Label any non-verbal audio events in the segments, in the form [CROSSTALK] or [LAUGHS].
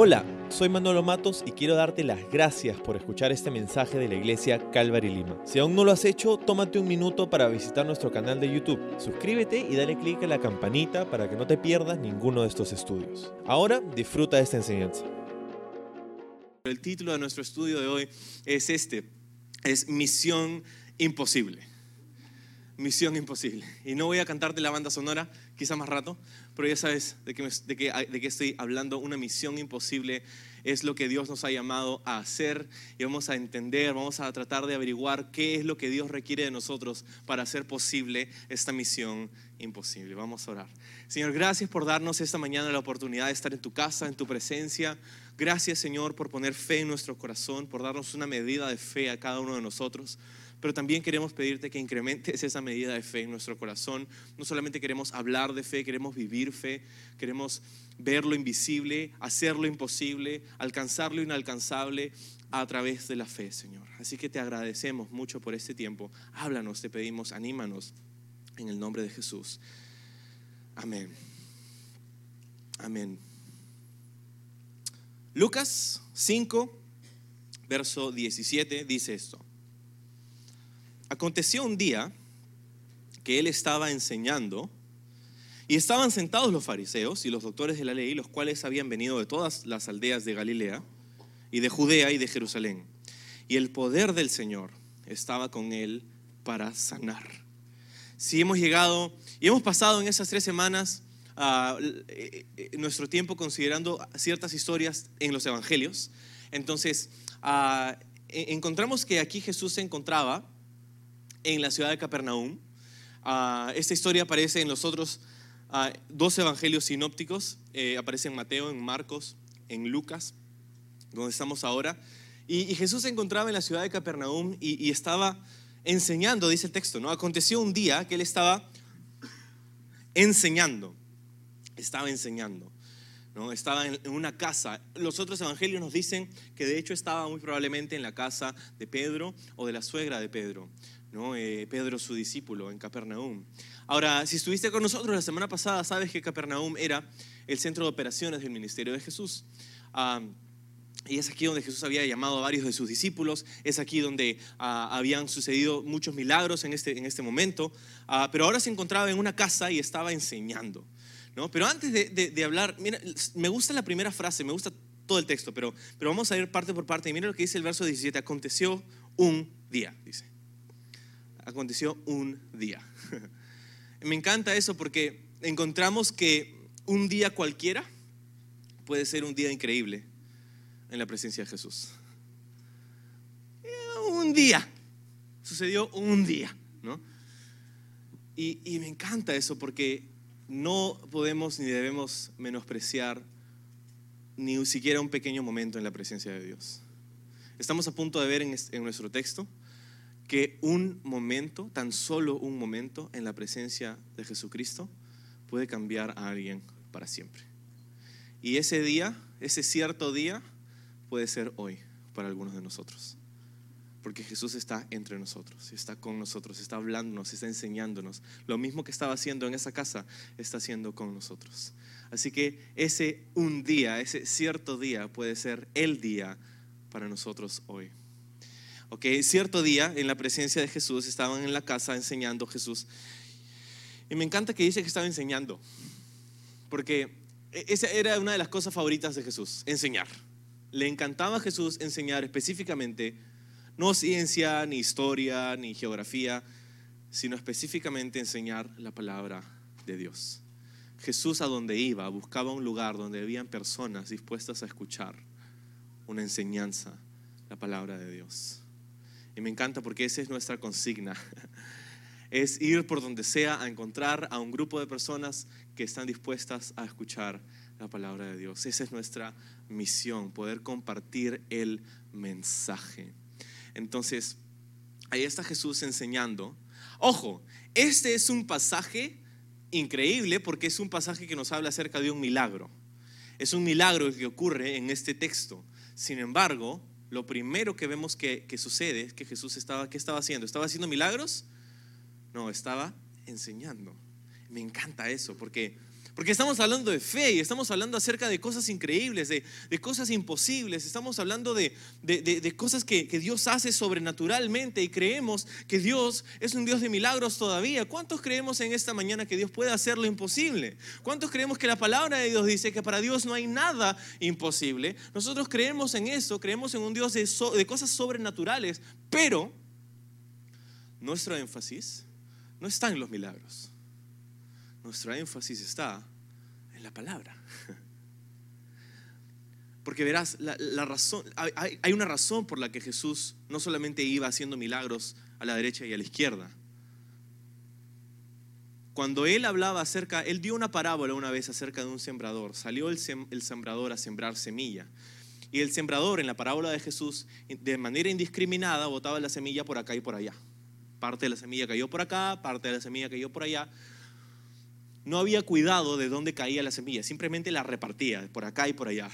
Hola, soy Manolo Matos y quiero darte las gracias por escuchar este mensaje de la iglesia Calvary Lima. Si aún no lo has hecho, tómate un minuto para visitar nuestro canal de YouTube. Suscríbete y dale clic a la campanita para que no te pierdas ninguno de estos estudios. Ahora disfruta de esta enseñanza. El título de nuestro estudio de hoy es este, es Misión Imposible. Misión Imposible. Y no voy a cantarte la banda sonora, quizá más rato, pero ya sabes de qué, de, qué, de qué estoy hablando. Una misión imposible es lo que Dios nos ha llamado a hacer y vamos a entender, vamos a tratar de averiguar qué es lo que Dios requiere de nosotros para hacer posible esta misión imposible. Vamos a orar. Señor, gracias por darnos esta mañana la oportunidad de estar en tu casa, en tu presencia. Gracias, Señor, por poner fe en nuestro corazón, por darnos una medida de fe a cada uno de nosotros pero también queremos pedirte que incrementes esa medida de fe en nuestro corazón. No solamente queremos hablar de fe, queremos vivir fe, queremos ver lo invisible, hacer lo imposible, alcanzar lo inalcanzable a través de la fe, Señor. Así que te agradecemos mucho por este tiempo. Háblanos, te pedimos, anímanos en el nombre de Jesús. Amén. Amén. Lucas 5, verso 17 dice esto. Aconteció un día que él estaba enseñando y estaban sentados los fariseos y los doctores de la ley, los cuales habían venido de todas las aldeas de Galilea y de Judea y de Jerusalén. Y el poder del Señor estaba con él para sanar. Si hemos llegado y hemos pasado en esas tres semanas uh, nuestro tiempo considerando ciertas historias en los evangelios, entonces uh, encontramos que aquí Jesús se encontraba en la ciudad de Capernaum. Uh, esta historia aparece en los otros uh, dos evangelios sinópticos, eh, aparece en Mateo, en Marcos, en Lucas, donde estamos ahora. Y, Jesús se encontraba en la ciudad de Capernaum y, estaba enseñando, dice el texto, ¿no? Aconteció un día que él estaba enseñando, estaba enseñando. ¿no? Estaba en una casa. Los otros evangelios nos dicen que de hecho estaba muy probablemente en la casa de Pedro o de la suegra de Pedro. ¿No? Eh, Pedro, su discípulo, en Capernaum. Ahora, si estuviste con nosotros la semana pasada, sabes que Capernaum era el centro de operaciones del ministerio de Jesús. Ah, y es aquí donde Jesús había llamado a varios de sus discípulos, es aquí donde ah, habían sucedido muchos milagros en este, en este momento, ah, pero ahora se encontraba en una casa y estaba enseñando. ¿no? Pero antes de, hablar, me gusta la primera frase, me gusta todo el texto, pero, pero vamos a ir parte por parte. Y mira lo que dice el verso 17, aconteció un día, dice aconteció un día. [LAUGHS] Me encanta eso porque encontramos que un día cualquiera puede ser un día increíble en la presencia de Jesús. Un día, sucedió un día, ¿no? Y, me encanta eso porque no podemos ni debemos menospreciar ni siquiera un pequeño momento en la presencia de Dios. Estamos a punto de ver en nuestro texto que un momento, tan solo un momento en la presencia de Jesucristo puede cambiar a alguien para siempre. Y ese día, ese cierto día, puede ser hoy para algunos de nosotros. Porque Jesús está entre nosotros, está con nosotros, está hablándonos, está enseñándonos. Lo mismo que estaba haciendo en esa casa, está haciendo con nosotros. Así que ese un día, ese cierto día puede ser el día para nosotros hoy. Ok, cierto día en la presencia de Jesús estaban en la casa enseñando Jesús. Y me encanta que dice que estaba enseñando, porque e-, esa era una de las cosas favoritas de Jesús, enseñar. Le encantaba a Jesús enseñar específicamente, no ciencia, ni historia, ni geografía, sino específicamente enseñar la palabra de Dios. Jesús a donde iba buscaba un lugar donde habían personas dispuestas a escuchar una enseñanza, la palabra de Dios. Y me encanta porque esa es nuestra consigna. [LAUGHS] Es ir por donde sea a encontrar a un grupo de personas que están dispuestas a escuchar la palabra de Dios. Esa es nuestra misión, poder compartir el mensaje. Entonces, ahí está Jesús enseñando. Ojo, este es un pasaje increíble porque es un pasaje que nos habla acerca de un milagro. Es un milagro que ocurre en este texto. Sin embargo, lo primero que vemos que, sucede es que Jesús estaba, ¿qué estaba haciendo? ¿Estaba haciendo milagros? No, estaba enseñando. Me encanta eso, porque, Porque estamos hablando de fe y estamos hablando acerca de cosas increíbles, de, cosas imposibles, estamos hablando de, cosas que, que, Dios hace sobrenaturalmente y creemos que Dios es un Dios de milagros todavía. ¿Cuántos creemos en esta mañana que Dios puede hacer lo imposible? ¿Cuántos creemos que la palabra de Dios dice que para Dios no hay nada imposible? Nosotros creemos en eso, creemos en un Dios de cosas sobrenaturales, pero nuestro énfasis no está en los milagros nuestro énfasis está en la palabra. Porque verás, la, razón, hay, una razón por la que Jesús no solamente iba haciendo milagros a la derecha y a la izquierda. Cuando él hablaba acerca, él dio una parábola una vez acerca de un sembrador. Salió el, el sembrador a sembrar semilla. Y el sembrador en la parábola de Jesús, de manera indiscriminada, botaba la semilla por acá y por allá. Parte de la semilla cayó por acá, parte de la semilla cayó por allá no había cuidado de dónde caía la semilla, simplemente la repartía por acá y por allá.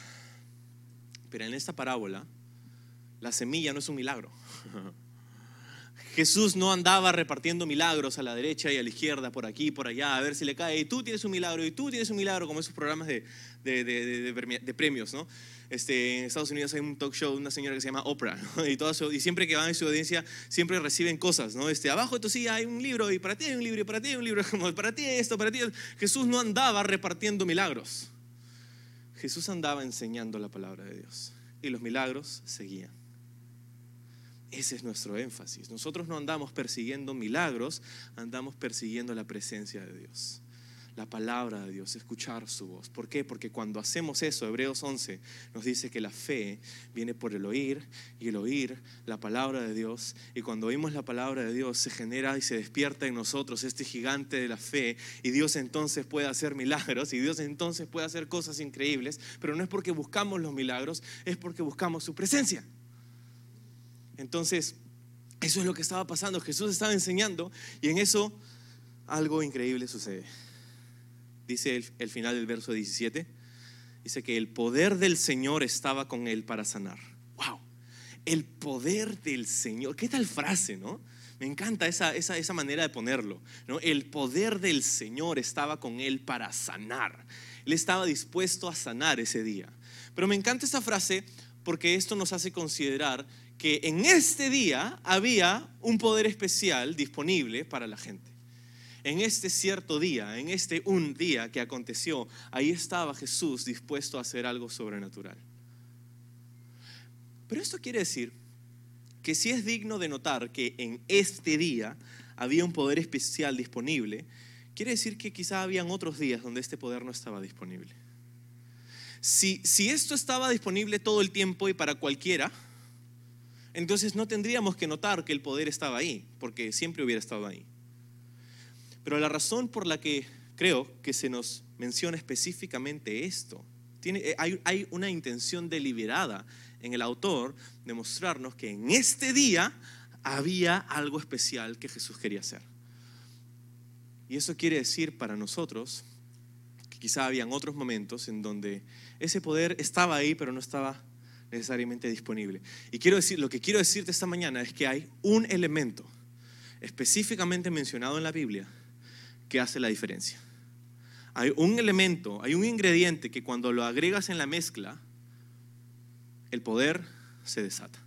Pero en esta parábola, la semilla no es un milagro. [LAUGHS] Jesús no andaba repartiendo milagros a la derecha y a la izquierda, por aquí y por allá, a ver si le cae. Y tú tienes un milagro, y tú tienes un milagro, como esos programas de, de, premios, ¿no? Este, en Estados Unidos hay un talk show de una señora que se llama Oprah, [LAUGHS] y, todo y siempre que van en su audiencia, siempre reciben cosas, ¿no? Este, abajo de tu silla hay un libro, y para ti hay un libro, y para ti hay un libro, [LAUGHS] como para ti esto, para ti. Jesús no andaba repartiendo milagros. Jesús andaba enseñando la palabra de Dios, y los milagros seguían. Ese es nuestro énfasis. Nosotros no andamos persiguiendo milagros, andamos persiguiendo la presencia de Dios. La palabra de Dios, escuchar su voz. ¿Por qué? Porque cuando hacemos eso, Hebreos 11 nos dice que la fe viene por el oír y el oír la palabra de Dios. Y cuando oímos la palabra de Dios, se genera y se despierta en nosotros este gigante de la fe. Y Dios entonces puede hacer milagros y Dios entonces puede hacer cosas increíbles. Pero no es porque buscamos los milagros, es porque buscamos su presencia. Entonces, eso es lo que estaba pasando. Jesús estaba enseñando y en eso algo increíble sucede. Dice el, final del verso 17, dice que el poder del Señor estaba con él para sanar. ¡Wow! El poder del Señor. ¿Qué tal frase, no? Me encanta esa, esa, esa manera de ponerlo. ¿no? El poder del Señor estaba con él para sanar. Él estaba dispuesto a sanar ese día. Pero me encanta esa frase porque esto nos hace considerar que en este día había un poder especial disponible para la gente. En este cierto día, en este un día que aconteció, ahí estaba Jesús dispuesto a hacer algo sobrenatural. Pero esto quiere decir que si es digno de notar que en este día había un poder especial disponible, quiere decir que quizá habían otros días donde este poder no estaba disponible. Si, si esto estaba disponible todo el tiempo y para cualquiera, entonces no tendríamos que notar que el poder estaba ahí, porque siempre hubiera estado ahí. Pero la razón por la que creo que se nos menciona específicamente esto, tiene, eh, hay, hay una intención deliberada en el autor de mostrarnos que en este día había algo especial que Jesús quería hacer. Y eso quiere decir para nosotros que quizá habían otros momentos en donde ese poder estaba ahí, pero no estaba necesariamente disponible. Y quiero decir, lo que quiero decirte esta mañana es que hay un elemento específicamente mencionado en la Biblia hace la diferencia. Hay un elemento, hay un ingrediente que cuando lo agregas en la mezcla, el poder se desata.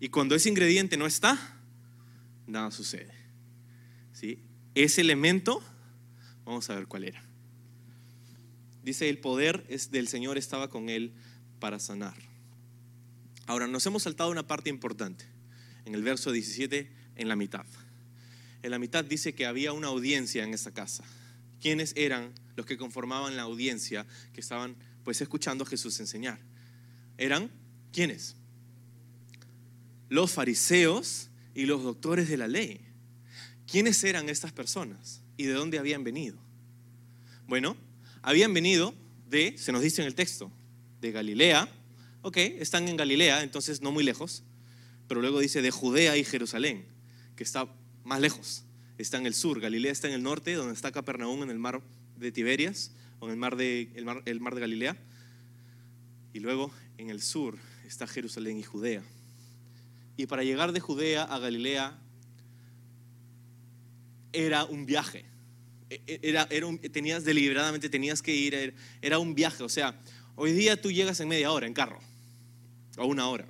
Y cuando ese ingrediente no está, nada sucede. ¿Sí? Ese elemento, vamos a ver cuál era. Dice, el poder del Señor estaba con él para sanar. Ahora, nos hemos saltado una parte importante. En el verso 17, en la mitad. En la mitad dice que había una audiencia en esa casa. ¿Quiénes eran los que conformaban la audiencia que estaban pues escuchando a Jesús enseñar? Eran ¿quiénes? Los fariseos y los doctores de la ley. ¿Quiénes eran estas personas y de dónde habían venido? Bueno, habían venido de, se nos dice en el texto, de Galilea, Ok, están en Galilea, entonces no muy lejos, pero luego dice de Judea y Jerusalén, que está más lejos. Está en el sur, Galilea está en el norte, donde está Capernaum en el mar de Tiberias, o en el mar de, el mar, de Galilea. Y luego en el sur está Jerusalén y Judea. Y para llegar de Judea a Galilea era un viaje, e, e, era, era tenías deliberadamente, tenías que ir, era un viaje. O sea, hoy día tú llegas en media hora en carro, o una hora.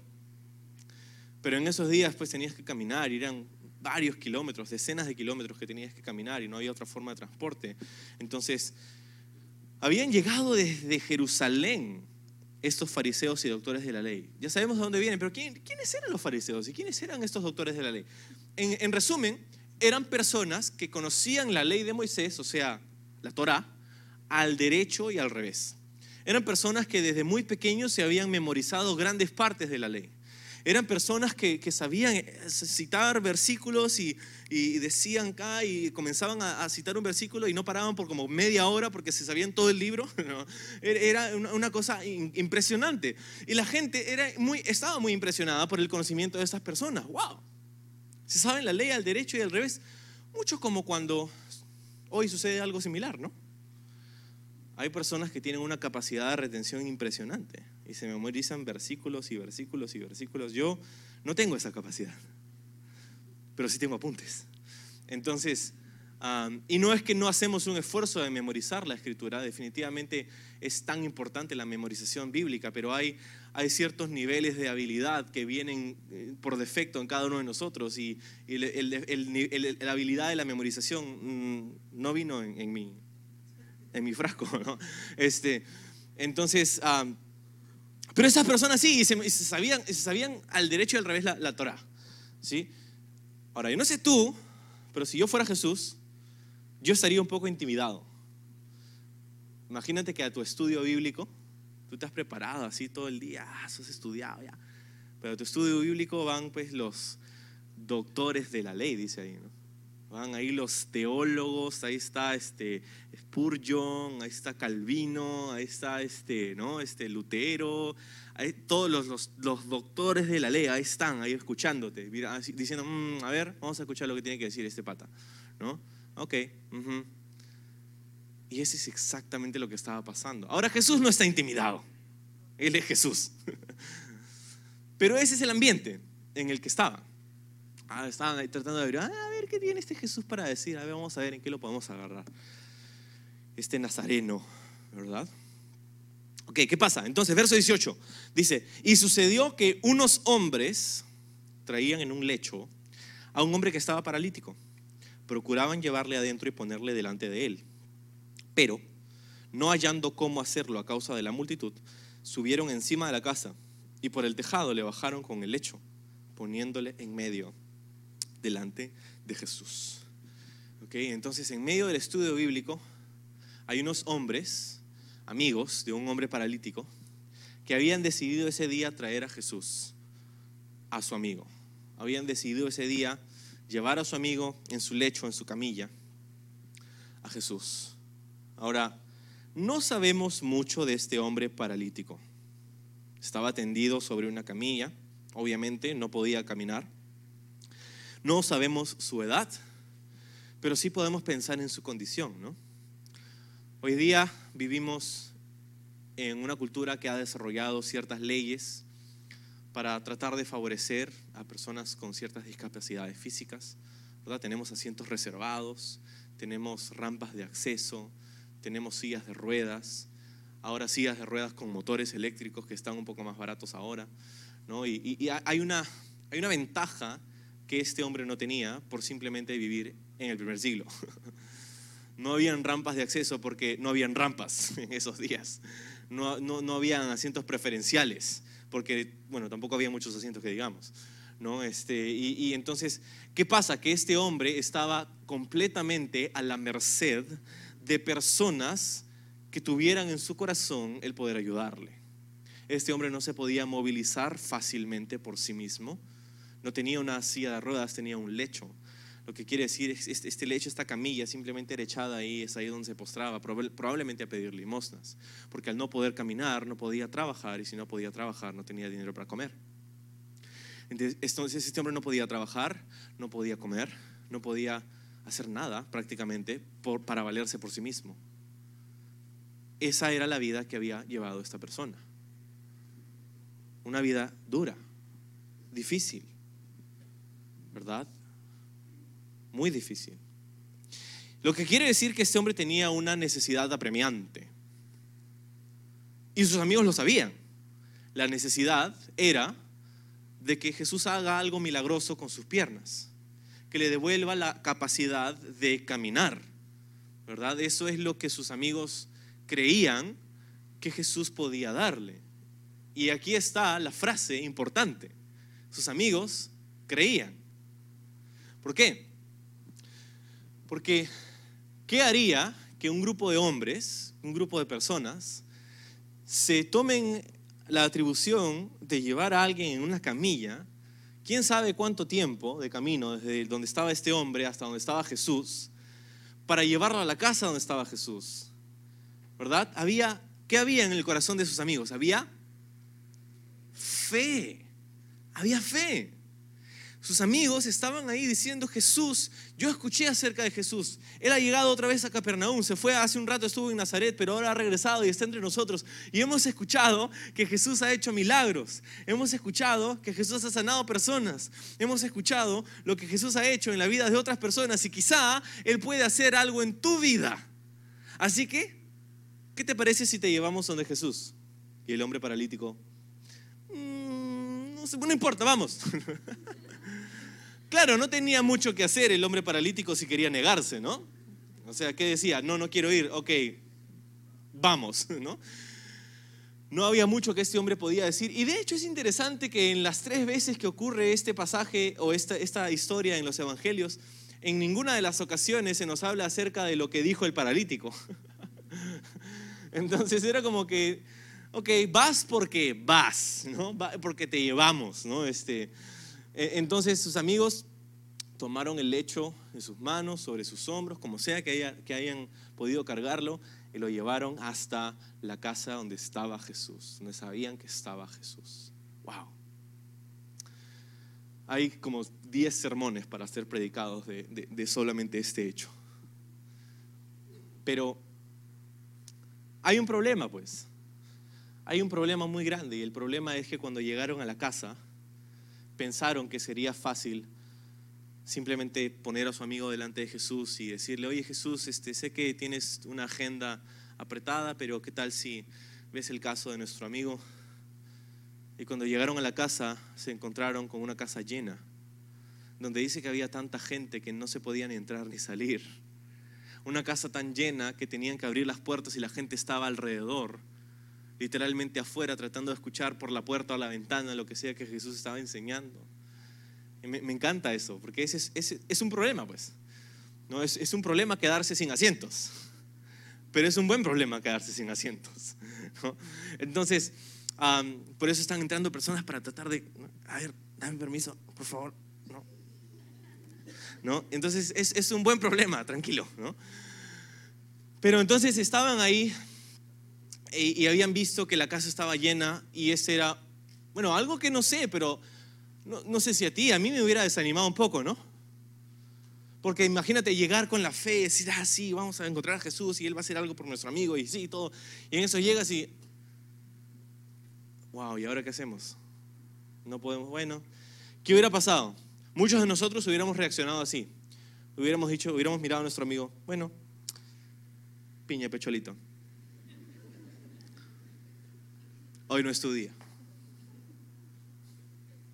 Pero en esos días pues tenías que caminar, eran varios kilómetros, decenas de kilómetros que tenías que caminar y no había otra forma de transporte. Entonces, habían llegado desde Jerusalén estos fariseos y doctores de la ley. Ya sabemos de dónde vienen, pero ¿quiénes eran los fariseos y quiénes eran estos doctores de la ley? En, resumen, eran personas que conocían la ley de Moisés, o sea, la Torá, al derecho y al revés. Eran personas que desde muy pequeños se habían memorizado grandes partes de la ley. Eran personas que, sabían citar versículos y, decían acá y comenzaban a, citar un versículo y no paraban por como media hora porque se sabían todo el libro. [LAUGHS] Era una, cosa impresionante. Y la gente era muy, estaba muy impresionada por el conocimiento de estas personas. ¡Wow! Se saben la ley al derecho y al revés. Mucho como cuando hoy sucede algo similar, ¿no? Hay personas que tienen una capacidad de retención impresionante y se memorizan versículos y versículos y versículos. Yo no tengo esa capacidad, pero sí tengo apuntes. Entonces, y no es que no hacemos un esfuerzo de memorizar la escritura, definitivamente es tan importante la memorización bíblica, pero hay, hay ciertos niveles de habilidad que vienen eh, por defecto en cada uno de nosotros y, la habilidad de la memorización mm, no vino en, en mí en mi frasco, [LAUGHS] ¿no? Este, entonces, pero esas personas sí, se, sabían, se sabían al derecho y al revés la, la Torah, ¿sí? Ahora, yo no sé tú, pero si yo fuera Jesús, yo estaría un poco intimidado. Imagínate que a tu estudio bíblico, tú te has preparado así todo el día, ah, has estudiado ya. Pero a tu estudio bíblico van pues los doctores de la ley, dice ahí, ¿no? Van ahí los teólogos, ahí está este Spurgeon, ahí está Calvino, ahí está este, ¿no? este Lutero, todos los, los, doctores de la ley, ahí están, ahí escuchándote, diciendo, mm, a ver, vamos a escuchar lo que tiene que decir este pata. ¿no? Ok. Y ese es exactamente lo que estaba pasando. Ahora Jesús no está intimidado, Él es Jesús. [LAUGHS] Pero ese es el ambiente en el que estaba. Ah, estaban ahí tratando de ver, ah, a ver qué tiene este Jesús para decir, a ver, vamos a ver en qué lo podemos agarrar. Este nazareno, ¿verdad? Ok, ¿qué pasa? Entonces, verso 18 dice, y sucedió que unos hombres traían en un lecho a un hombre que estaba paralítico. Procuraban llevarle adentro y ponerle delante de él. Pero, no hallando cómo hacerlo a causa de la multitud, subieron encima de la casa y por el tejado le bajaron con el lecho, poniéndole en medio delante de Jesús. ¿Okay? Entonces, en medio del estudio bíblico, hay unos hombres, amigos de un hombre paralítico, que habían decidido ese día traer a Jesús a su amigo. Habían decidido ese día llevar a su amigo en su lecho, en su camilla, a Jesús. Ahora, no sabemos mucho de este hombre paralítico. Estaba tendido sobre una camilla, obviamente no podía caminar. No sabemos su edad, pero sí podemos pensar en su condición, ¿no? Hoy día vivimos en una cultura que ha desarrollado ciertas leyes para tratar de favorecer a personas con ciertas discapacidades físicas. Tenemos asientos reservados, tenemos rampas de acceso, tenemos sillas de ruedas, ahora sillas de ruedas con motores eléctricos que están un poco más baratos ahora. Y, y hay, una, hay una ventaja que este hombre no tenía por simplemente vivir en el primer siglo. [LAUGHS] No habían rampas de acceso porque no habían rampas [LAUGHS] en esos días. No, no, no habían asientos preferenciales porque, bueno, tampoco había muchos asientos que digamos. ¿no? Este, y, y entonces, ¿qué pasa? Que este hombre estaba completamente a la merced de personas que tuvieran en su corazón el poder ayudarle. Este hombre no se podía movilizar fácilmente por sí mismo no tenía una silla de ruedas, tenía un lecho. Lo que quiere decir es este, lecho, esta camilla, simplemente era echada ahí, es ahí donde se postraba, probablemente a pedir limosnas, porque al no poder caminar no podía trabajar y si no podía trabajar no tenía dinero para comer. Entonces este hombre no podía trabajar, no podía comer, no podía hacer nada prácticamente para valerse por sí mismo. Esa era la vida que había llevado esta persona. Una vida dura, difícil, ¿verdad? Muy difícil. Lo que quiere decir que este hombre tenía una necesidad apremiante. Y sus amigos lo sabían. La necesidad era de que Jesús haga algo milagroso con sus piernas, que le devuelva la capacidad de caminar. ¿Verdad? Eso es lo que sus amigos creían que Jesús podía darle. Y aquí está la frase importante. Sus amigos creían. ¿Por qué? Porque ¿qué haría que un grupo de hombres, un grupo de personas, se tomen la atribución de llevar a alguien en una camilla, quién sabe cuánto tiempo de camino desde donde estaba este hombre hasta donde estaba Jesús, para llevarlo a la casa donde estaba Jesús? ¿Verdad? Había, ¿qué había en el corazón de sus amigos? Había fe. Había fe. Sus amigos estaban ahí diciendo, Jesús, yo escuché acerca de Jesús. Él ha llegado otra vez a Capernaum, se fue hace un rato, estuvo en Nazaret, pero ahora ha regresado y está entre nosotros. Y hemos escuchado que Jesús ha hecho milagros. Hemos escuchado que Jesús ha sanado personas. Hemos escuchado lo que Jesús ha hecho en la vida de otras personas y quizá Él puede hacer algo en tu vida. Así que, ¿qué te parece si te llevamos donde Jesús? Y el hombre paralítico, mm, no, sé, no importa, vamos. [LAUGHS] Claro, no tenía mucho que hacer el hombre paralítico si quería negarse, ¿no? O sea, ¿qué decía? No, no quiero ir, ok, vamos, [LAUGHS] ¿no? No había mucho que este hombre podía decir. Y de hecho es interesante que en las tres veces que ocurre este pasaje o esta, historia en los evangelios, en ninguna de las ocasiones se nos habla acerca de lo que dijo el paralítico. [LAUGHS] Entonces era como que, ok, vas porque vas, ¿no? Porque te llevamos, ¿no? Este, entonces sus amigos tomaron el lecho en sus manos, sobre sus hombros, como sea que, que hayan podido cargarlo, y lo llevaron hasta la casa donde estaba Jesús, donde sabían que estaba Jesús. ¡Wow! Hay como 10 sermones para ser predicados de, de solamente este hecho. Pero hay un problema, pues. Hay un problema muy grande y el problema es que cuando llegaron a la casa, pensaron que sería fácil simplemente poner a su amigo delante de Jesús y decirle, oye Jesús, este, sé que tienes una agenda apretada, pero ¿qué tal si ves el caso de nuestro amigo? Y cuando llegaron a la casa se encontraron con una casa llena, donde dice que había tanta gente que no se podía ni entrar ni salir. Una casa tan llena que tenían que abrir las puertas y la gente estaba alrededor literalmente afuera tratando de escuchar por la puerta o la ventana lo que sea que Jesús estaba enseñando. me, encanta eso, porque ese es, un problema, pues. ¿no? Es, un problema quedarse sin asientos, pero es un buen problema quedarse sin asientos. Entonces, por eso están entrando personas para tratar de, a ver, dame permiso, por favor. No. ¿No? Entonces, es, es un buen problema, tranquilo. ¿no? Pero entonces estaban ahí y, habían visto que la casa estaba llena y ese era, bueno, algo que no sé, pero no, sé si a ti, a mí me hubiera desanimado un poco, ¿no? Porque imagínate llegar con la fe decir, ah, sí, vamos a encontrar a Jesús y Él va a hacer algo por nuestro amigo y sí, todo. Y en eso llegas y, wow, ¿y ahora qué hacemos? No podemos, bueno, ¿qué hubiera pasado? Muchos de nosotros hubiéramos reaccionado así. Hubiéramos dicho, hubiéramos mirado a nuestro amigo, bueno, piña, pecholito. No es tu día.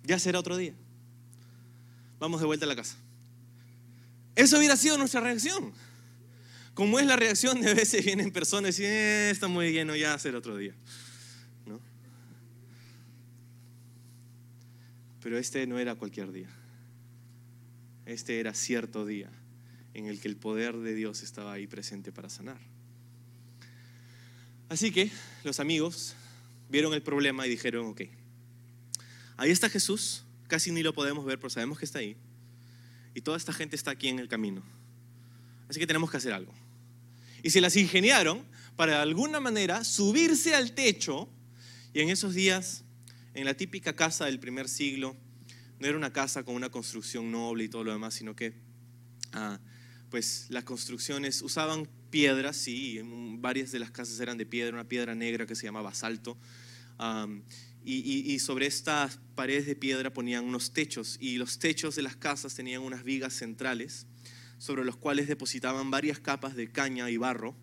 Ya será otro día. Vamos de vuelta a la casa. Eso hubiera sido nuestra reacción. Como es la reacción de veces vienen personas y dicen, eh, está muy lleno, ya será otro día. ¿No? Pero este no era cualquier día. Este era cierto día en el que el poder de Dios estaba ahí presente para sanar. Así que los amigos vieron el problema y dijeron, ok, ahí está Jesús, casi ni lo podemos ver, pero sabemos que está ahí. Y toda esta gente está aquí en el camino. Así que tenemos que hacer algo. Y se las ingeniaron para de alguna manera subirse al techo. Y en esos días, en la típica casa del primer siglo, no era una casa con una construcción noble y todo lo demás, sino que ah, pues las construcciones usaban piedras, sí, varias de las casas eran de piedra, una piedra negra que se llamaba basalto. y, sobre estas paredes de piedra ponían unos techos y los techos de las casas tenían unas vigas centrales sobre los cuales depositaban varias capas de caña y barro.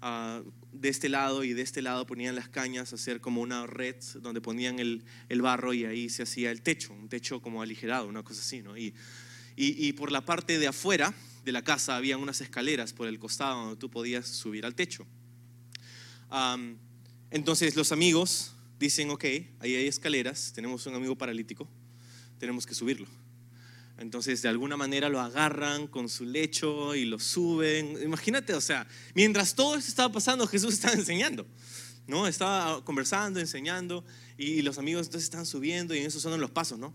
Ah, de este lado y de este lado ponían las cañas, hacer como una red donde ponían el, el, barro y ahí se hacía el techo, un techo como aligerado, una cosa así, ¿no? Y, y por la parte de afuera de la casa había unas escaleras por el costado donde tú podías subir al techo. entonces los amigos dicen, ok, ahí hay escaleras, tenemos un amigo paralítico, tenemos que subirlo. Entonces, de alguna manera lo agarran con su lecho y lo suben. Imagínate, o sea, mientras todo esto estaba pasando, Jesús estaba [LAUGHS] enseñando, ¿no? Estaba conversando, enseñando, y los amigos entonces están subiendo, y en eso son los pasos, ¿no?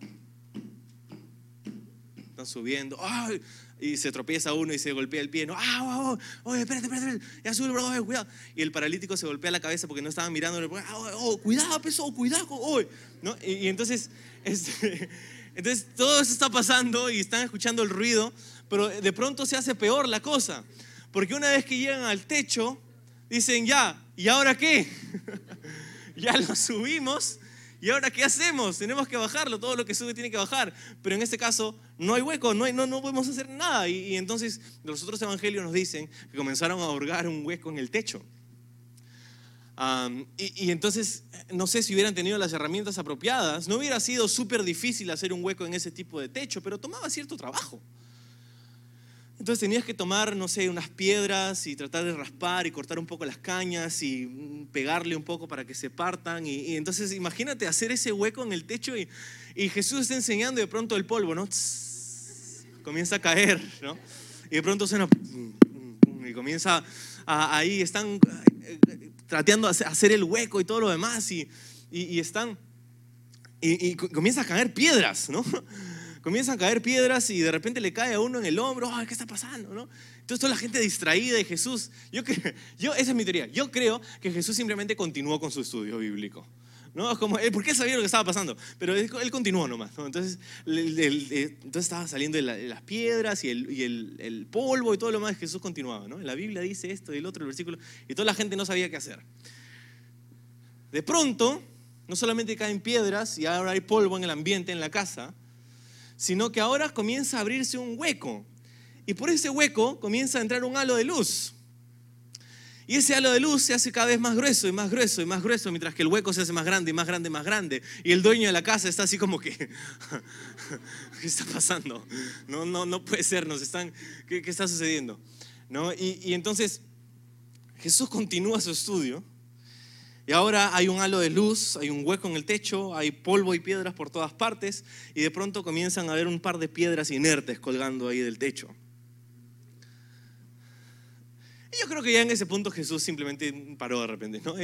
Están subiendo, ¡ay! Y se tropieza uno y se golpea el pie, ¿no? ¡Ah, oye, espérate, espérate, ya sube, bro, cuidado! Y el paralítico se golpea la cabeza porque no estaba mirando, ¡Ah, oh, cuidado, peso, cuidado, hoy, ¿no? Y, entonces. [LAUGHS] Entonces todo eso está pasando y están escuchando el ruido, pero de pronto se hace peor la cosa. Porque una vez que llegan al techo, dicen, ya, ¿y ahora qué? [LAUGHS] ya lo subimos, ¿y ahora qué hacemos? Tenemos que bajarlo, todo lo que sube tiene que bajar. Pero en este caso no hay hueco, no, no, no podemos hacer nada. Y, y entonces los otros evangelios nos dicen que comenzaron a ahorgar un hueco en el techo y, entonces, no sé si hubieran tenido las herramientas apropiadas, no hubiera sido súper difícil hacer un hueco en ese tipo de techo, pero tomaba cierto trabajo. Entonces tenías que tomar, no sé, unas piedras y tratar de raspar y cortar un poco las cañas y mm, pegarle un poco para que se partan. Y, entonces imagínate hacer ese hueco en el techo y, Jesús está enseñando y de pronto el polvo, ¿no? comienza a caer, ¿no? Y de pronto suena y comienza a, ahí están tratando de hacer el hueco y todo lo demás y, y, están, y, y, comienza a caer piedras, ¿no? Comienzan a caer piedras y de repente le cae a uno en el hombro, Ay, ¿qué está pasando? ¿no? Entonces toda la gente distraída y Jesús, yo, [LAUGHS] yo, esa es mi teoría, yo creo que Jesús simplemente continuó con su estudio bíblico. ¿no? Como, porque él sabía lo que estaba pasando, pero él, continuó nomás. Entonces, entonces estaba saliendo de, las piedras y, el, y el, polvo y todo lo más. Jesús continuaba. ¿no? La Biblia dice esto y el otro, el versículo, y toda la gente no sabía qué hacer. De pronto, no solamente caen piedras y ahora hay polvo en el ambiente, en la casa, sino que ahora comienza a abrirse un hueco. Y por ese hueco comienza a entrar un halo de luz. Y ese halo de luz se hace cada vez más grueso y más grueso y más grueso, mientras que el hueco se hace más grande y más grande y más grande. Y el dueño de la casa está así como que, [LAUGHS] ¿qué está pasando? No, no, no puede ser, nos están, ¿qué, qué está sucediendo? ¿No? Y, y entonces Jesús continúa su estudio. Y ahora hay un halo de luz, hay un hueco en el techo, hay polvo y piedras por todas partes, y de pronto comienzan a ver un par de piedras inertes colgando ahí del techo. Y yo creo que ya en ese punto Jesús simplemente paró de repente, ¿no?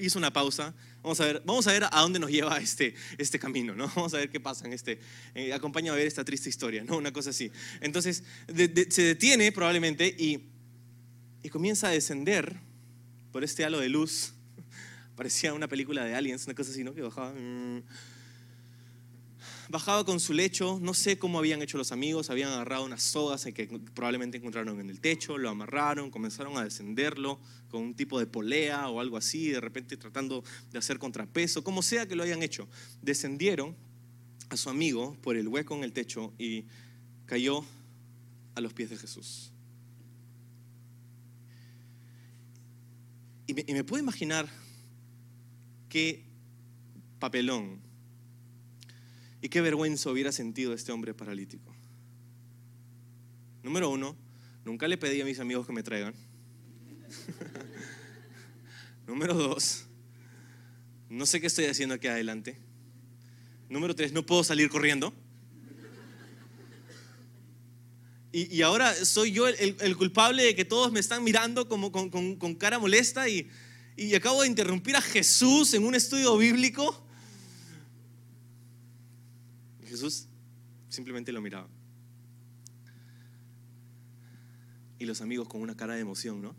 hizo una pausa. Vamos a ver, vamos a ver a dónde nos lleva este, este camino, ¿no? [LAUGHS] Vamos a ver qué pasa en este. Eh, acompaña a ver esta triste historia, ¿no? Una cosa así. Entonces, se detiene probablemente y, y comienza a descender por este halo de luz. Parecía una película de aliens, una cosa así, ¿no? Que bajaba. Mm, bajaba con su lecho, no sé cómo habían hecho los amigos, habían agarrado unas sogas que probablemente encontraron en el techo, lo amarraron, comenzaron a descenderlo con un tipo de polea o algo así, de repente tratando de hacer contrapeso, como sea que lo hayan hecho. Descendieron a su amigo por el hueco en el techo y cayó a los pies de Jesús. Y me, y me puedo imaginar qué papelón y qué vergüenza hubiera sentido este hombre paralítico. Número uno, nunca le pedí a mis amigos que me traigan. [LAUGHS] Número dos, no sé qué estoy haciendo aquí adelante. Número tres, no puedo salir corriendo. Y, ahora soy yo el, culpable de que todos me están mirando con, cara molesta y, y acabo de interrumpir a Jesús en un estudio bíblico. Jesús simplemente lo miraba. Y los amigos con una cara de emoción, ¿no?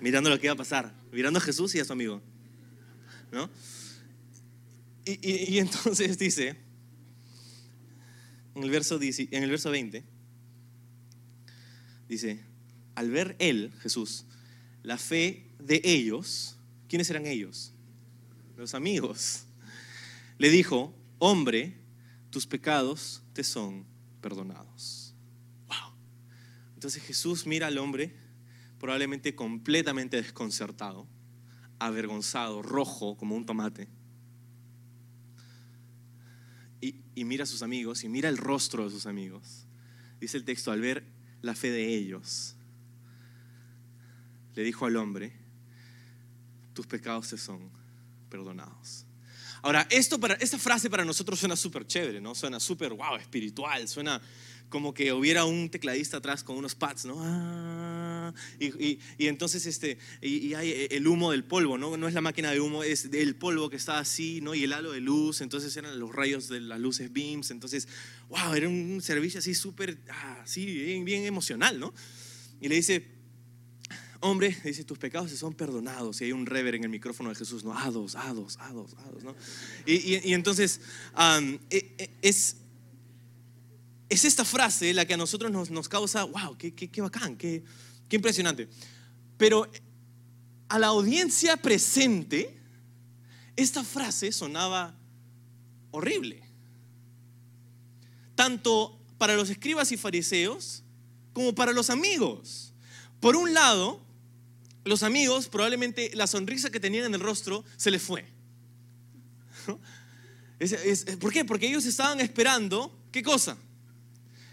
Mirando lo que iba a pasar, mirando a Jesús y a su amigo, ¿no? Y, entonces dice, en el, verso, en el verso 20, dice, al ver él, Jesús, la fe de ellos, ¿quiénes eran ellos? Los amigos. Le dijo, hombre, tus pecados te son perdonados. Wow. Entonces Jesús mira al hombre, probablemente completamente desconcertado, avergonzado, rojo como un tomate. Y, y, mira a sus amigos y mira el rostro de sus amigos. Dice el texto, al ver la fe de ellos, le dijo al hombre, tus pecados te son perdonados. Ahora, esto para, esta frase para nosotros suena súper chévere, ¿no? Suena súper, wow, espiritual, suena como que hubiera un tecladista atrás con unos pads, ¿no? Ah, y, entonces este, y, hay el humo del polvo, ¿no? No es la máquina de humo, es el polvo que está así, ¿no? Y el halo de luz, entonces eran los rayos de las luces beams, entonces, wow, era un servicio así súper, así, bien, bien emocional, ¿no? Y le dice, hombre, dice, tus pecados se son perdonados. Y hay un rever en el micrófono de Jesús, ¿no? Ados, ados, ados, ados, ¿no? Y, entonces, e, e, es, es esta frase la que a nosotros nos, nos causa, wow, qué, qué, qué bacán, qué, qué impresionante. Pero a la audiencia presente, esta frase sonaba horrible. Tanto para los escribas y fariseos como para los amigos. Por un lado, los amigos probablemente la sonrisa que tenían en el rostro se les fue. ¿Por qué? Porque ellos estaban esperando, ¿qué cosa?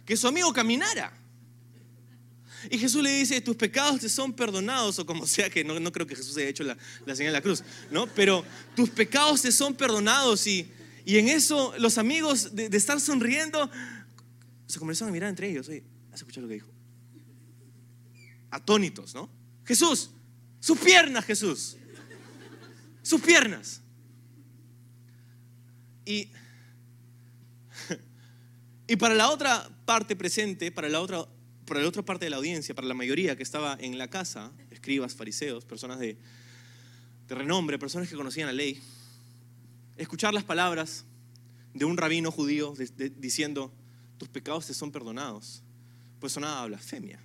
Que su amigo caminara. Y Jesús le dice, tus pecados te son perdonados, o como sea que no, creo que Jesús haya hecho la, señal de la cruz, ¿no? Pero tus pecados te son perdonados y, y en eso los amigos de, estar sonriendo se comenzaron a mirar entre ellos. Oye, ¿has escuchado lo que dijo? Atónitos, ¿no? Jesús, sus piernas, Jesús. Sus piernas. Y, y para la otra parte presente, para la, otra, para la otra parte de la audiencia, para la mayoría que estaba en la casa, escribas, fariseos, personas de, de renombre, personas que conocían la ley, escuchar las palabras de un rabino judío diciendo, tus pecados te son perdonados, pues sonaba blasfemia.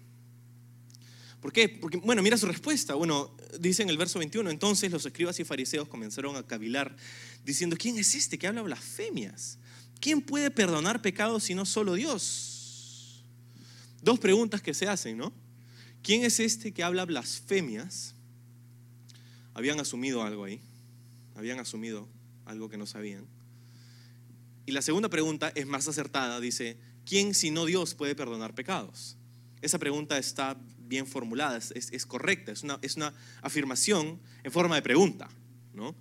¿Por qué? Porque, bueno, mira su respuesta. Bueno, dice en el verso 21, entonces los escribas y fariseos comenzaron a cavilar, diciendo, ¿quién es este que habla blasfemias? ¿Quién puede perdonar pecados si no solo Dios? Dos preguntas que se hacen, ¿no? ¿Quién es este que habla blasfemias? Habían asumido algo ahí, habían asumido algo que no sabían. Y la segunda pregunta es más acertada, dice, ¿quién si no Dios puede perdonar pecados? Esa pregunta está bien formulada, es, correcta, es una, es una, afirmación en forma de pregunta. ¿no?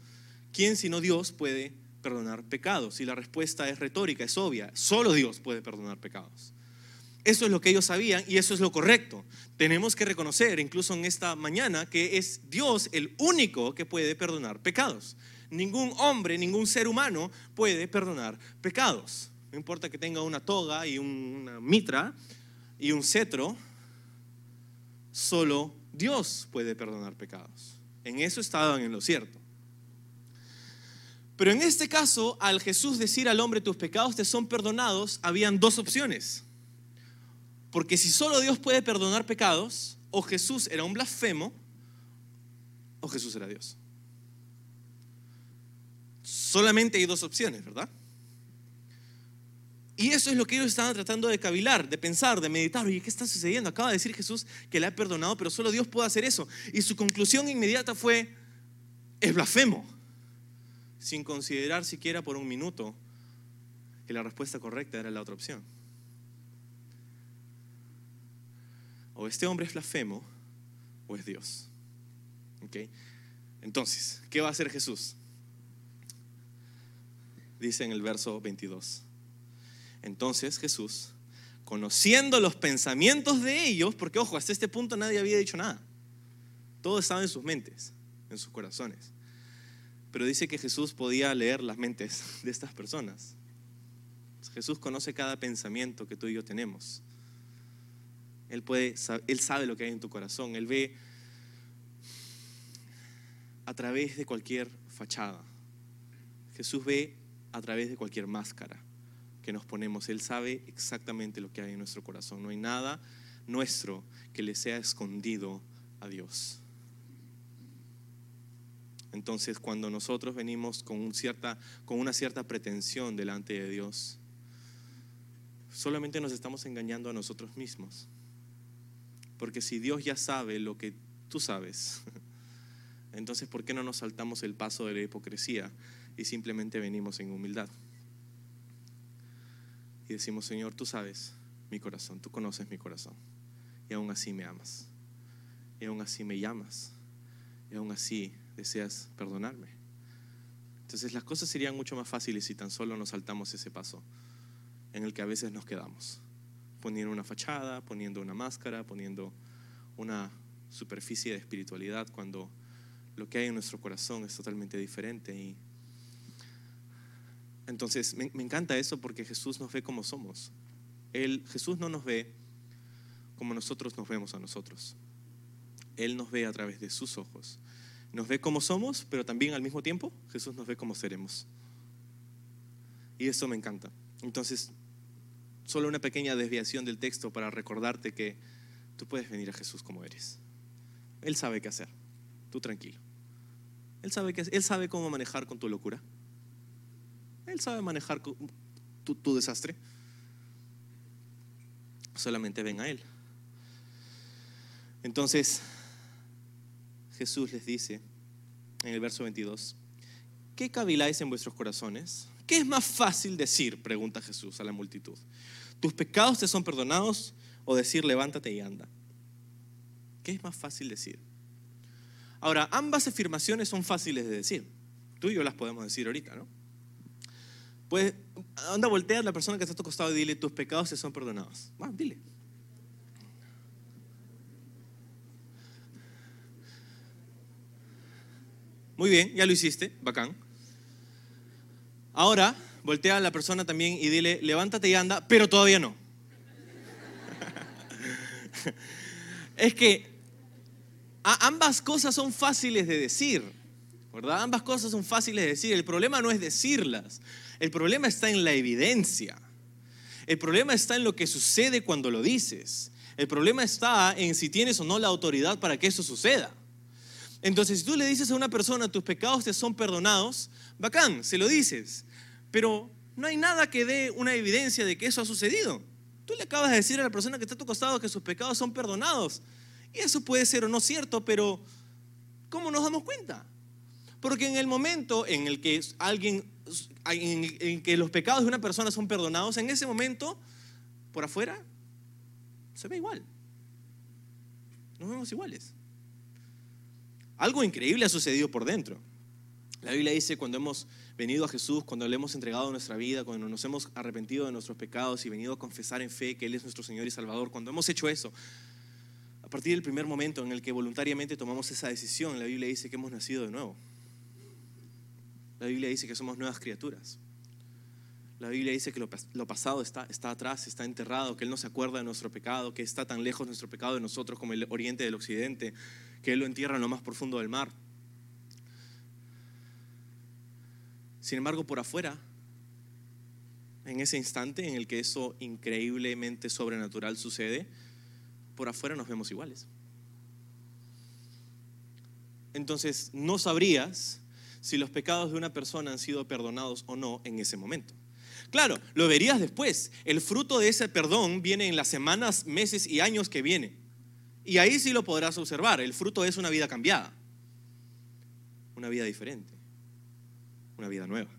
¿Quién sino Dios puede perdonar pecados? Y la respuesta es retórica, es obvia, solo Dios puede perdonar pecados. Eso es lo que ellos sabían y eso es lo correcto. Tenemos que reconocer, incluso en esta mañana, que es Dios el único que puede perdonar pecados. Ningún hombre, ningún ser humano puede perdonar pecados. No importa que tenga una toga y una mitra y un cetro, solo Dios puede perdonar pecados. En eso estaban en lo cierto. Pero en este caso, al Jesús decir al hombre, tus pecados te son perdonados, habían dos opciones. Porque si solo Dios puede perdonar pecados, o Jesús era un blasfemo, o Jesús era Dios. Solamente hay dos opciones, ¿verdad? Y eso es lo que ellos estaban tratando de cavilar, de pensar, de meditar. Oye, ¿qué está sucediendo? Acaba de decir Jesús que le ha perdonado, pero solo Dios puede hacer eso. Y su conclusión inmediata fue, es blasfemo, sin considerar siquiera por un minuto que la respuesta correcta era la otra opción. O este hombre es blasfemo o es Dios. ¿Okay? Entonces, ¿qué va a hacer Jesús? Dice en el verso 22. Entonces Jesús, conociendo los pensamientos de ellos, porque ojo, hasta este punto nadie había dicho nada, todo estaba en sus mentes, en sus corazones. Pero dice que Jesús podía leer las mentes de estas personas. Jesús conoce cada pensamiento que tú y yo tenemos. Él, puede, él sabe lo que hay en tu corazón. Él ve a través de cualquier fachada. Jesús ve a través de cualquier máscara que nos ponemos. Él sabe exactamente lo que hay en nuestro corazón. No hay nada nuestro que le sea escondido a Dios. Entonces, cuando nosotros venimos con, cierta, con una cierta pretensión delante de Dios, solamente nos estamos engañando a nosotros mismos. Porque si Dios ya sabe lo que tú sabes, [LAUGHS] entonces ¿por qué no nos saltamos el paso de la hipocresía y simplemente venimos en humildad? Y decimos, Señor, tú sabes mi corazón, tú conoces mi corazón. Y aún así me amas. Y aún así me llamas. Y aún así deseas perdonarme. Entonces las cosas serían mucho más fáciles si tan solo nos saltamos ese paso en el que a veces nos quedamos. Poniendo una fachada, poniendo una máscara, poniendo una superficie de espiritualidad cuando lo que hay en nuestro corazón es totalmente diferente. Y entonces me, encanta eso porque Jesús nos ve como somos. Él, Jesús no nos ve como nosotros nos vemos a nosotros. Él nos ve a través de sus ojos. Nos ve como somos, pero también al mismo tiempo Jesús nos ve como seremos. Y eso me encanta. Entonces, solo una pequeña desviación del texto para recordarte que tú puedes venir a Jesús como eres. Él sabe qué hacer. Tú tranquilo. Él sabe, que, él sabe cómo manejar con tu locura. Él sabe manejar tu, desastre. Solamente ven a Él. Entonces, Jesús les dice en el verso 22, ¿qué caviláis en vuestros corazones? ¿Qué es más fácil decir? Pregunta Jesús a la multitud. ¿Tus pecados te son perdonados o decir levántate y anda? ¿Qué es más fácil decir? Ahora, ambas afirmaciones son fáciles de decir. Tú y yo las podemos decir ahorita, ¿no? Pues, anda, voltea a la persona que está a tu costado y dile, tus pecados te son perdonados. Va, dile. Muy bien, ya lo hiciste, bacán. Ahora, voltea a la persona también y dile, levántate y anda, pero todavía no. [LAUGHS] es que ambas cosas son fáciles de decir, ¿verdad? Ambas cosas son fáciles de decir. El problema no es decirlas, el problema está en la evidencia. El problema está en lo que sucede cuando lo dices. El problema está en si tienes o no la autoridad para que eso suceda. Entonces, si tú le dices a una persona, tus pecados te son perdonados, bacán, se lo dices. Pero no hay nada que dé una evidencia de que eso ha sucedido. Tú le acabas de decir a la persona que está a tu costado que sus pecados son perdonados. Y eso puede ser o no cierto, pero ¿cómo nos damos cuenta? Porque en el momento en el que alguien, en, que los pecados de una persona son perdonados, en ese momento, por afuera, se ve igual. Nos vemos iguales. Algo increíble ha sucedido por dentro. La Biblia dice cuando hemos venido a Jesús, cuando le hemos entregado nuestra vida, cuando nos hemos arrepentido de nuestros pecados y venido a confesar en fe que Él es nuestro Señor y Salvador, cuando hemos hecho eso, a partir del primer momento en el que voluntariamente tomamos esa decisión, la Biblia dice que hemos nacido de nuevo. La Biblia dice que somos nuevas criaturas. La Biblia dice que lo, pasado está, está atrás, está enterrado, que Él no se acuerda de nuestro pecado, que está tan lejos nuestro pecado de nosotros como el oriente del occidente, que Él lo entierra en lo más profundo del mar. Sin embargo, por afuera, en ese instante en el que eso increíblemente sobrenatural sucede, por afuera nos vemos iguales. Entonces, no sabrías si los pecados de una persona han sido perdonados o no en ese momento. Claro, lo verías después. El fruto de ese perdón viene en las semanas, meses y años que vienen. Y ahí sí lo podrás observar. El fruto es una vida cambiada, una vida diferente, una vida nueva,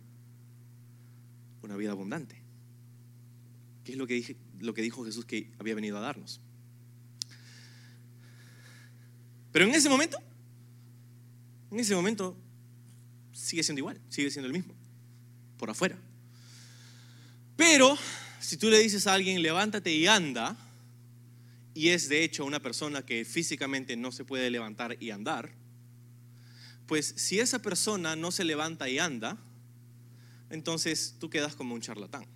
una vida abundante. ¿Qué es lo que, lo que dijo Jesús que había venido a darnos? Pero en ese momento, en ese momento sigue siendo igual, sigue siendo el mismo, por afuera. Pero si tú le dices a alguien, levántate y anda, y es de hecho una persona que físicamente no se puede levantar y andar, pues si esa persona no se levanta y anda, entonces tú quedas como un charlatán.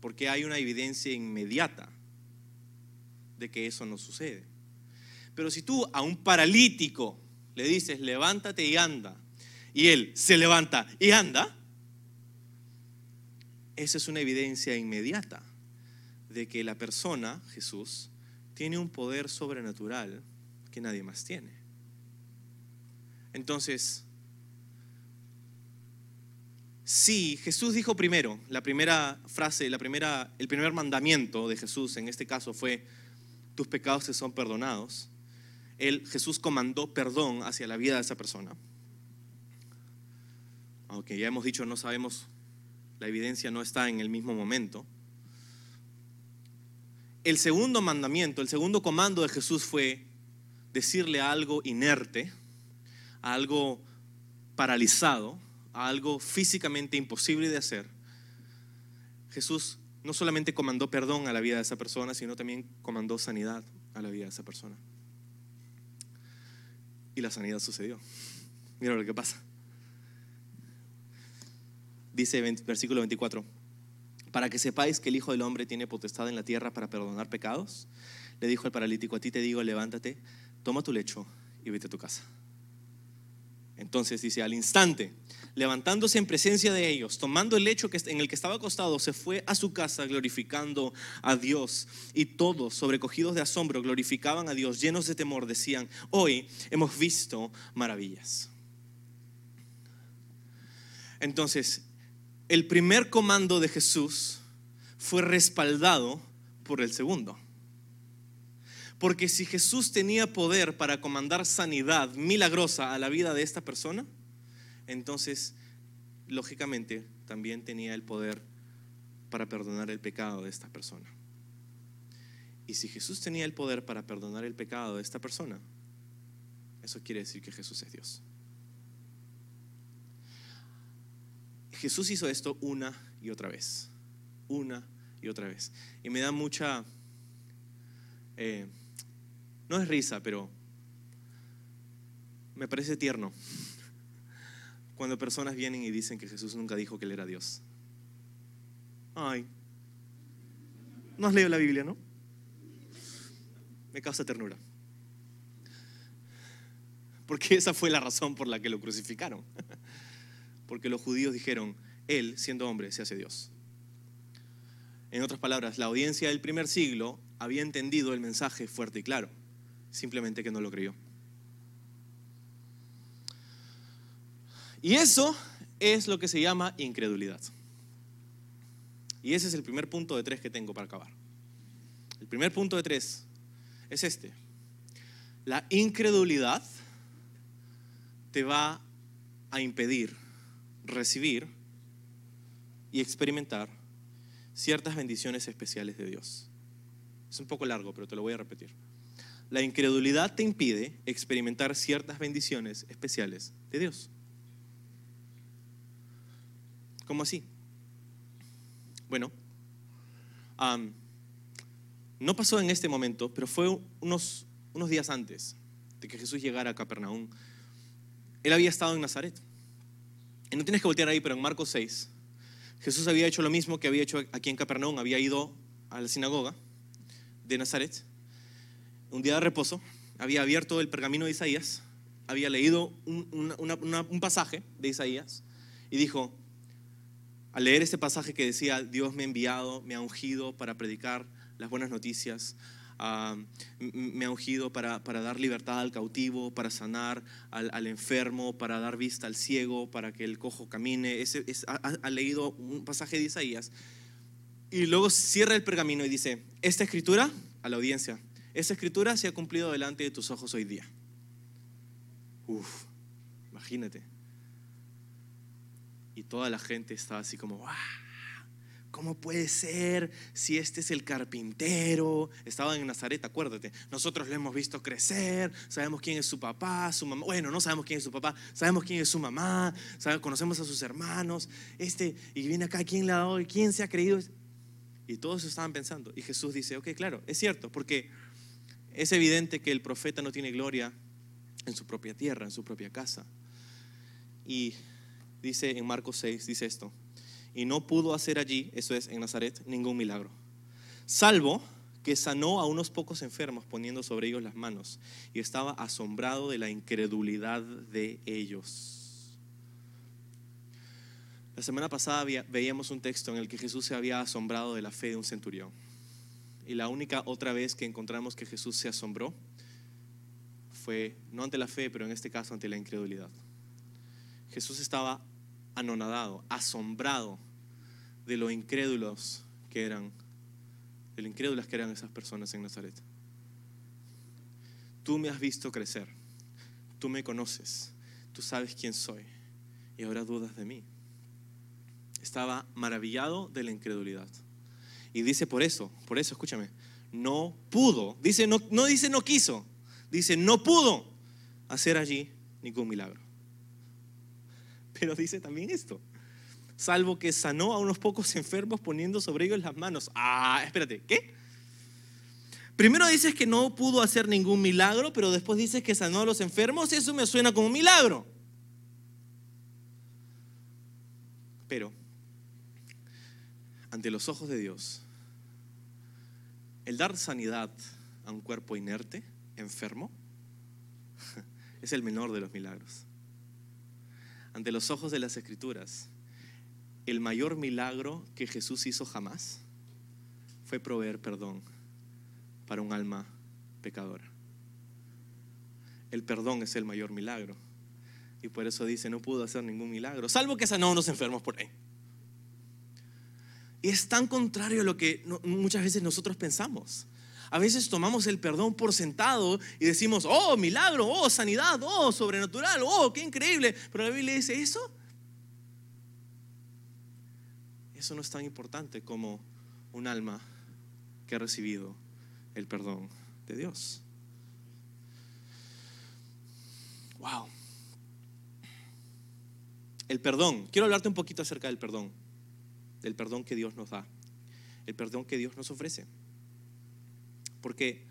Porque hay una evidencia inmediata de que eso no sucede. Pero si tú a un paralítico le dices, levántate y anda, y él se levanta y anda, esa es una evidencia inmediata de que la persona, Jesús, tiene un poder sobrenatural que nadie más tiene. Entonces, si Jesús dijo primero, la primera frase, la primera, el primer mandamiento de Jesús en este caso fue, tus pecados te son perdonados. Él, Jesús comandó perdón hacia la vida de esa persona. Aunque ya hemos dicho, no sabemos, la evidencia no está en el mismo momento. El segundo mandamiento, el segundo comando de Jesús fue decirle algo inerte, algo paralizado, algo físicamente imposible de hacer. Jesús no solamente comandó perdón a la vida de esa persona, sino también comandó sanidad a la vida de esa persona. Y la sanidad sucedió. Mira lo que pasa. Dice versículo 24, para que sepáis que el Hijo del Hombre tiene potestad en la tierra para perdonar pecados, le dijo al paralítico, a ti te digo, levántate, toma tu lecho y vete a tu casa. Entonces dice, al instante, levantándose en presencia de ellos, tomando el lecho en el que estaba acostado, se fue a su casa glorificando a Dios. Y todos, sobrecogidos de asombro, glorificaban a Dios, llenos de temor, decían, hoy hemos visto maravillas. Entonces, el primer comando de Jesús fue respaldado por el segundo. Porque si Jesús tenía poder para comandar sanidad milagrosa a la vida de esta persona, entonces, lógicamente, también tenía el poder para perdonar el pecado de esta persona. Y si Jesús tenía el poder para perdonar el pecado de esta persona, eso quiere decir que Jesús es Dios. Jesús hizo esto una y otra vez, una y otra vez. Y me da mucha... Eh, no es risa, pero me parece tierno cuando personas vienen y dicen que Jesús nunca dijo que Él era Dios. Ay, no has leído la Biblia, ¿no? Me causa ternura. Porque esa fue la razón por la que lo crucificaron. [LAUGHS] Porque los judíos dijeron, Él, siendo hombre, se hace Dios. En otras palabras, la audiencia del primer siglo había entendido el mensaje fuerte y claro simplemente que no lo creyó. Y eso es lo que se llama incredulidad. Y ese es el primer punto de tres que tengo para acabar. El primer punto de tres es este. La incredulidad te va a impedir recibir y experimentar ciertas bendiciones especiales de Dios. Es un poco largo, pero te lo voy a repetir. La incredulidad te impide experimentar ciertas bendiciones especiales de Dios. ¿Cómo así? Bueno, no pasó en este momento, pero fue unos, unos días antes de que Jesús llegara a Capernaum. Él había estado en Nazaret. Y no tienes que voltear ahí, pero en Marcos 6, Jesús había hecho lo mismo que había hecho aquí en Capernaum, había ido a la sinagoga de Nazaret un día de reposo, había abierto el pergamino de Isaías, había leído un, pasaje de Isaías y dijo, al leer este pasaje que decía, Dios me ha enviado, me ha ungido para predicar las buenas noticias, ah, me ha ungido para, dar libertad al cautivo, para sanar al, enfermo, para dar vista al ciego, para que el cojo camine. ha, leído un pasaje de Isaías y luego cierra el pergamino y dice, esta escritura a la audiencia, esa escritura se ha cumplido delante de tus ojos hoy día. Uf, imagínate. Y toda la gente estaba así como, ¿Cómo puede ser si este es el carpintero? Estaba en Nazaret, acuérdate. Nosotros lo hemos visto crecer, sabemos quién es su papá, su mamá. Bueno, no sabemos quién es su papá, sabemos quién es su mamá, conocemos a sus hermanos. Este, y viene acá, ¿quién le ha dado? ¿Quién se ha creído? Y todos estaban pensando. Y Jesús dice, ok, claro, es cierto, porque es evidente que el profeta no tiene gloria en su propia tierra, en su propia casa. Y dice en Marcos 6, dice esto, y no pudo hacer allí, eso es en Nazaret, ningún milagro, salvo que sanó a unos pocos enfermos poniendo sobre ellos las manos y estaba asombrado de la incredulidad de ellos. La semana pasada veíamos un texto en el que Jesús se había asombrado de la fe de un centurión. Y la única otra vez que encontramos que Jesús se asombró fue no ante la fe, pero en este caso ante la incredulidad. Jesús estaba anonadado, asombrado de lo incrédulos que eran, de lo incrédulas que eran esas personas en Nazaret. tú me has visto crecer, tú me conoces, tú sabes quién soy y ahora dudas de mí. Estaba maravillado de la incredulidad. Y dice por eso, por eso, escúchame, no pudo, dice no, no dice no quiso, dice no pudo hacer allí ningún milagro. Pero dice también esto, salvo que sanó a unos pocos enfermos poniendo sobre ellos las manos. Ah, espérate, ¿qué? Primero dices que no pudo hacer ningún milagro, pero después dices que sanó a los enfermos. Eso me suena como un milagro. Pero, ante los ojos de Dios, el dar sanidad a un cuerpo inerte, enfermo, [LAUGHS] es el menor de los milagros. Ante los ojos de las escrituras, el mayor milagro que Jesús hizo jamás fue proveer perdón para un alma pecadora. El perdón es el mayor milagro. Y por eso dice, no pudo hacer ningún milagro, salvo que sanó a unos enfermos por ahí. Y es tan contrario a lo que muchas veces nosotros pensamos. A veces tomamos el perdón por sentado y decimos, oh, milagro, oh, sanidad, oh, sobrenatural, oh, qué increíble. Pero la Biblia dice, ¿eso? Eso no es tan importante como un alma que ha recibido el perdón de Dios. Wow. El perdón. Quiero hablarte un poquito acerca del perdón. Del perdón que Dios nos da. El perdón que Dios nos ofrece. Porque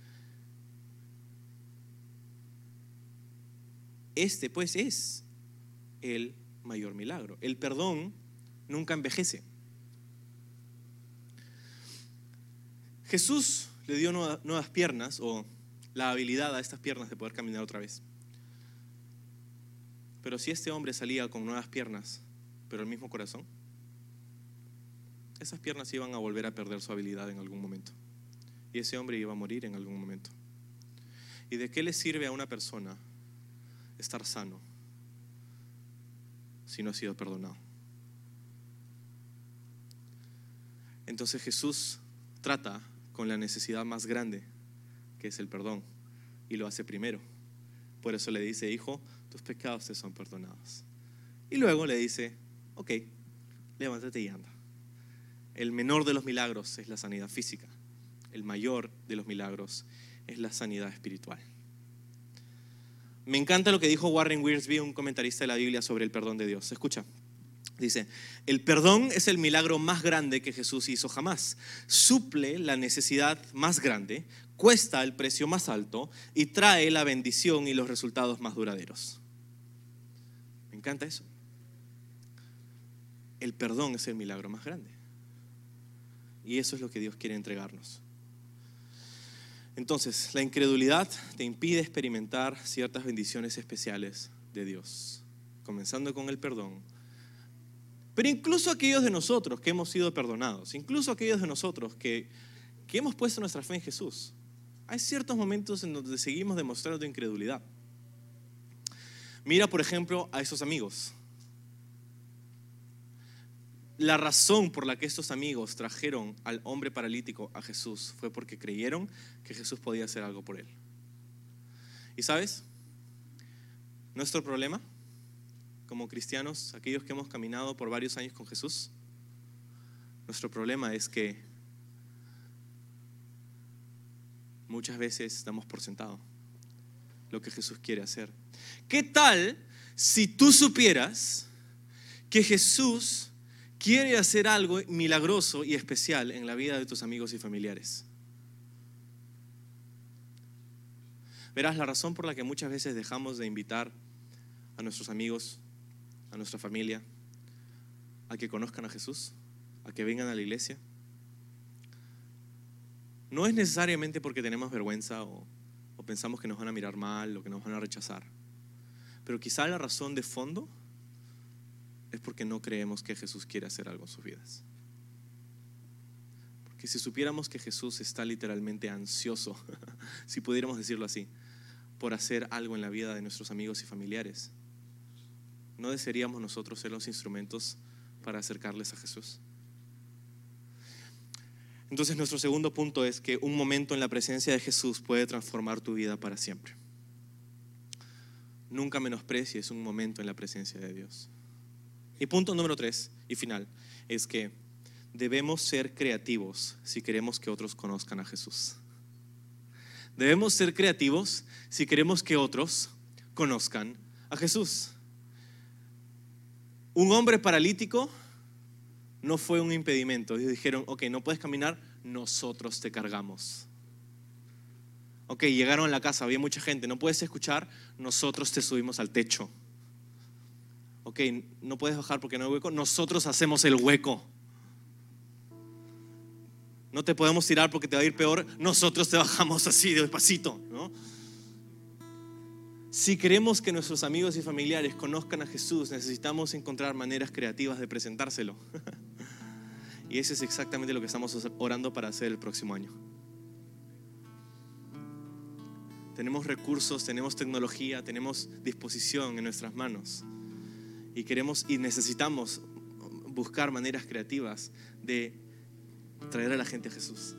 este pues es el mayor milagro. El perdón nunca envejece. Jesús le dio nuevas piernas o la habilidad a estas piernas de poder caminar otra vez. Pero si este hombre salía con nuevas piernas, pero el mismo corazón, esas piernas iban a volver a perder su habilidad en algún momento. Y ese hombre iba a morir en algún momento. ¿Y de qué le sirve a una persona estar sano si no ha sido perdonado? Entonces Jesús trata con la necesidad más grande, que es el perdón, y lo hace primero. Por eso le dice, hijo, tus pecados te son perdonados. Y luego le dice, ok, levántate y anda. El menor de los milagros es la sanidad física. El mayor de los milagros es la sanidad espiritual. Me encanta lo que dijo Warren Wiersbe, un comentarista de la Biblia, sobre el perdón de Dios. Escucha. Dice, el perdón es el milagro más grande que Jesús hizo jamás. Suple la necesidad más grande, cuesta el precio más alto y trae la bendición y los resultados más duraderos. Me encanta eso. El perdón es el milagro más grande. Y eso es lo que Dios quiere entregarnos. Entonces, la incredulidad te impide experimentar ciertas bendiciones especiales de Dios, comenzando con el perdón pero incluso aquellos de nosotros que hemos sido perdonados, incluso aquellos de nosotros que, que hemos puesto nuestra fe en Jesús, hay ciertos momentos en donde seguimos demostrando incredulidad. Mira, por ejemplo, a esos amigos. La razón por la que estos amigos trajeron al hombre paralítico a Jesús fue porque creyeron que Jesús podía hacer algo por él. ¿Y sabes? Nuestro problema como cristianos, aquellos que hemos caminado por varios años con Jesús, nuestro problema es que muchas veces damos por sentado lo que Jesús quiere hacer. ¿Qué tal si tú supieras que Jesús quiere hacer algo milagroso y especial en la vida de tus amigos y familiares? Verás la razón por la que muchas veces dejamos de invitar a nuestros amigos a nuestra familia, a que conozcan a Jesús, a que vengan a la iglesia. No es necesariamente porque tenemos vergüenza o, pensamos que nos van a mirar mal o que nos van a rechazar, pero quizá la razón de fondo es porque no creemos que Jesús quiere hacer algo en sus vidas. Porque si supiéramos que Jesús está literalmente ansioso, [LAUGHS] si pudiéramos decirlo así, por hacer algo en la vida de nuestros amigos y familiares, ¿no desearíamos nosotros ser los instrumentos para acercarles a Jesús? Entonces nuestro segundo punto es que un momento en la presencia de Jesús puede transformar tu vida para siempre. nunca menosprecies un momento en la presencia de Dios. Y punto número tres y final es que debemos ser creativos si queremos que otros conozcan a Jesús. Debemos ser creativos si queremos que otros conozcan a Jesús. Un hombre paralítico no fue un impedimento. Ellos dijeron, ok, no puedes caminar, nosotros te cargamos. Ok, llegaron a la casa, había mucha gente, no puedes escuchar, nosotros te subimos al techo. Ok, no puedes bajar porque no hay hueco, nosotros hacemos el hueco. No te podemos tirar porque te va a ir peor, nosotros te bajamos así despacito, ¿no? Si queremos que nuestros amigos y familiares conozcan a Jesús, necesitamos encontrar maneras creativas de presentárselo. [LAUGHS] y eso es exactamente lo que estamos orando para hacer el próximo año. Tenemos recursos, tenemos tecnología, tenemos disposición en nuestras manos. Y queremos y necesitamos buscar maneras creativas de traer a la gente a Jesús.